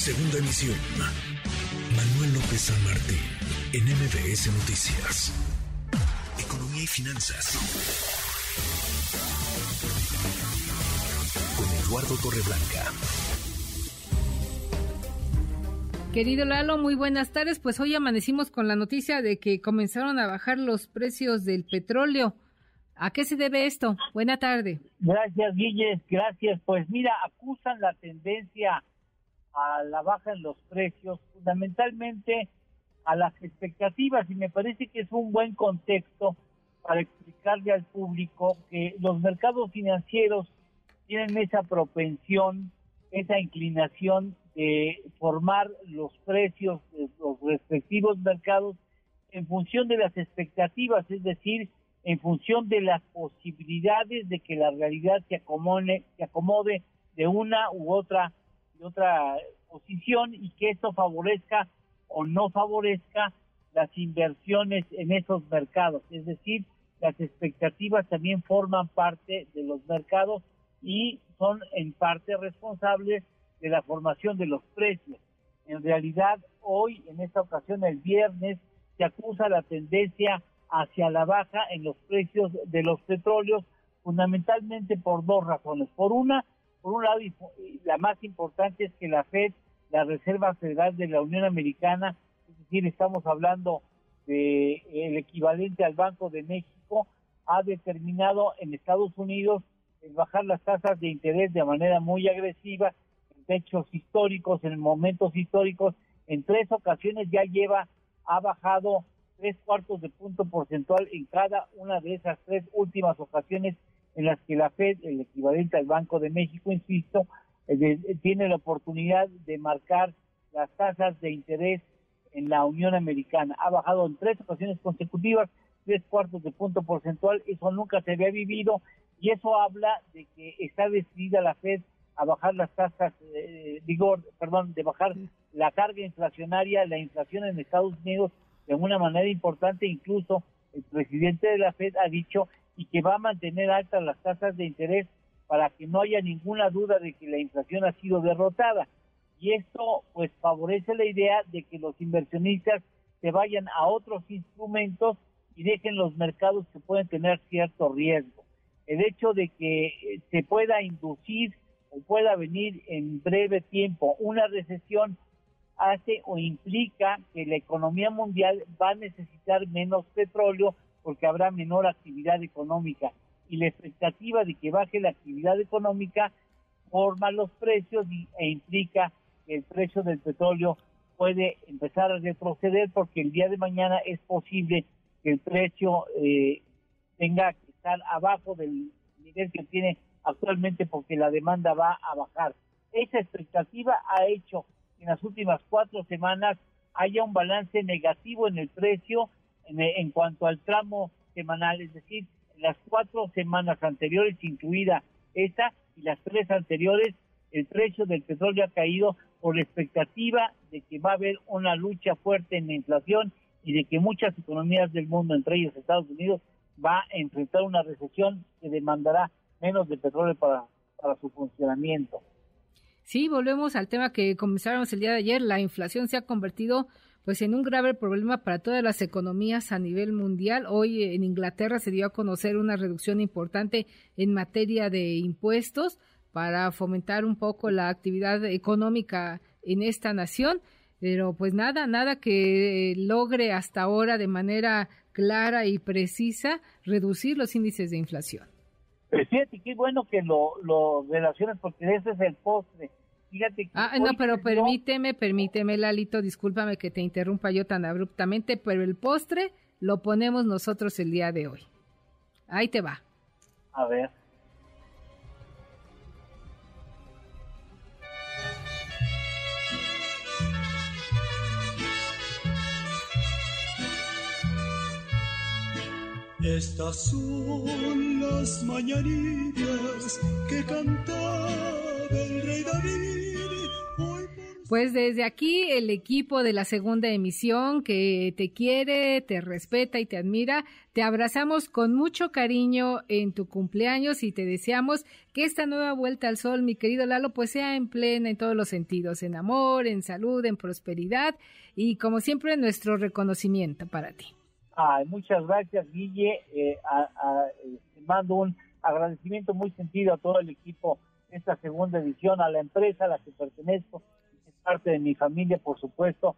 Segunda emisión. Manuel López San Martín, en MBS Noticias. Economía y finanzas. Con Eduardo Torreblanca. Querido Lalo, muy buenas tardes. Pues hoy amanecimos con la noticia de que comenzaron a bajar los precios del petróleo. ¿A qué se debe esto? Buena tarde. Gracias, Guille. Gracias. Pues mira, acusan la tendencia a la baja en los precios, fundamentalmente a las expectativas, y me parece que es un buen contexto para explicarle al público que los mercados financieros tienen esa propensión, esa inclinación de formar los precios de los respectivos mercados en función de las expectativas, es decir, en función de las posibilidades de que la realidad se acomode, se acomode de una u otra, de otra posición y que esto favorezca o no favorezca las inversiones en esos mercados. Es decir, las expectativas también forman parte de los mercados y son en parte responsables de la formación de los precios. En realidad, hoy, en esta ocasión, el viernes, se acusa la tendencia hacia la baja en los precios de los petróleos, fundamentalmente por dos razones. Por una, por un lado, la más importante es que la Fed, la Reserva Federal de la Unión Americana, es decir, estamos hablando de el equivalente al Banco de México, ha determinado en Estados Unidos bajar las tasas de interés de manera muy agresiva, en hechos históricos, en momentos históricos, en tres ocasiones ya lleva, ha bajado tres cuartos de punto porcentual en cada una de esas tres últimas ocasiones en las que la Fed, el equivalente al Banco de México, insisto, eh, tiene la oportunidad de marcar las tasas de interés en la Unión Americana. Ha bajado en tres ocasiones consecutivas, tres cuartos de punto porcentual, eso nunca se había vivido y eso habla de que está decidida la Fed a bajar las tasas, eh, digo, perdón, de bajar la carga inflacionaria, la inflación en Estados Unidos de una manera importante, incluso el presidente de la Fed ha dicho y que va a mantener altas las tasas de interés para que no haya ninguna duda de que la inflación ha sido derrotada. Y esto pues favorece la idea de que los inversionistas se vayan a otros instrumentos y dejen los mercados que pueden tener cierto riesgo. El hecho de que eh, se pueda inducir o pueda venir en breve tiempo una recesión hace o implica que la economía mundial va a necesitar menos petróleo porque habrá menor actividad económica y la expectativa de que baje la actividad económica forma los precios e implica que el precio del petróleo puede empezar a retroceder porque el día de mañana es posible que el precio eh, tenga que estar abajo del nivel que tiene actualmente porque la demanda va a bajar. Esa expectativa ha hecho en las últimas cuatro semanas haya un balance negativo en el precio en, cuanto al tramo semanal, es decir, las cuatro semanas anteriores, incluida esta, y las tres anteriores, el precio del petróleo ha caído por la expectativa de que va a haber una lucha fuerte en la inflación y de que muchas economías del mundo, entre ellos Estados Unidos, va a enfrentar una recesión que demandará menos de petróleo para su funcionamiento. Sí, volvemos al tema que comenzamos el día de ayer. La inflación se ha convertido pues en un grave problema para todas las economías a nivel mundial. Hoy en Inglaterra se dio a conocer una reducción importante en materia de impuestos para fomentar un poco la actividad económica en esta nación, pero pues nada, nada que logre hasta ahora de manera clara y precisa reducir los índices de inflación. Fíjate, qué bueno que lo, lo relacionas porque ese es el postre ah, no, pero permíteme, permíteme, Lalito, discúlpame que te interrumpa yo tan abruptamente, pero el postre lo ponemos nosotros el día de hoy. Ahí te va. A ver. Estas son las mañanitas que cantaba el rey David Pues desde aquí el equipo de la segunda emisión que te quiere, te respeta y te admira, te abrazamos con mucho cariño en tu cumpleaños y te deseamos que esta nueva vuelta al sol, mi querido Lalo, pues sea en plena en todos los sentidos, en amor, en salud, en prosperidad y como siempre nuestro reconocimiento para ti. Ay, muchas gracias, Guille. Eh, te mando un agradecimiento muy sentido a todo el equipo de esta segunda edición, a la empresa a la que pertenezco parte de mi familia, por supuesto,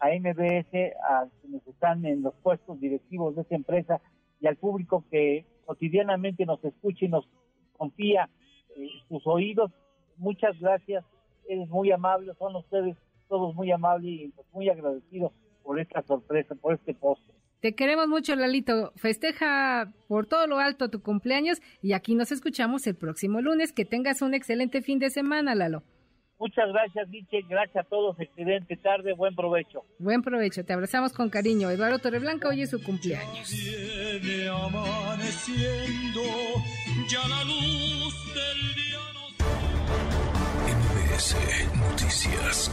a MBS, a quienes están en los puestos directivos de esta empresa y al público que cotidianamente nos escucha y nos confía eh, sus oídos. Muchas gracias, eres muy amable, son ustedes todos muy amables y pues, muy agradecidos por esta sorpresa, por este post. Te queremos mucho, Lalito. Festeja por todo lo alto tu cumpleaños y aquí nos escuchamos el próximo lunes. Que tengas un excelente fin de semana, Lalo. Muchas gracias, Miche. Gracias a todos. Excelente tarde. Buen provecho. Buen provecho. Te abrazamos con cariño. Eduardo Torreblanca, hoy es su cumpleaños. Viene amaneciendo, ya la luz del día nos... MBS Noticias.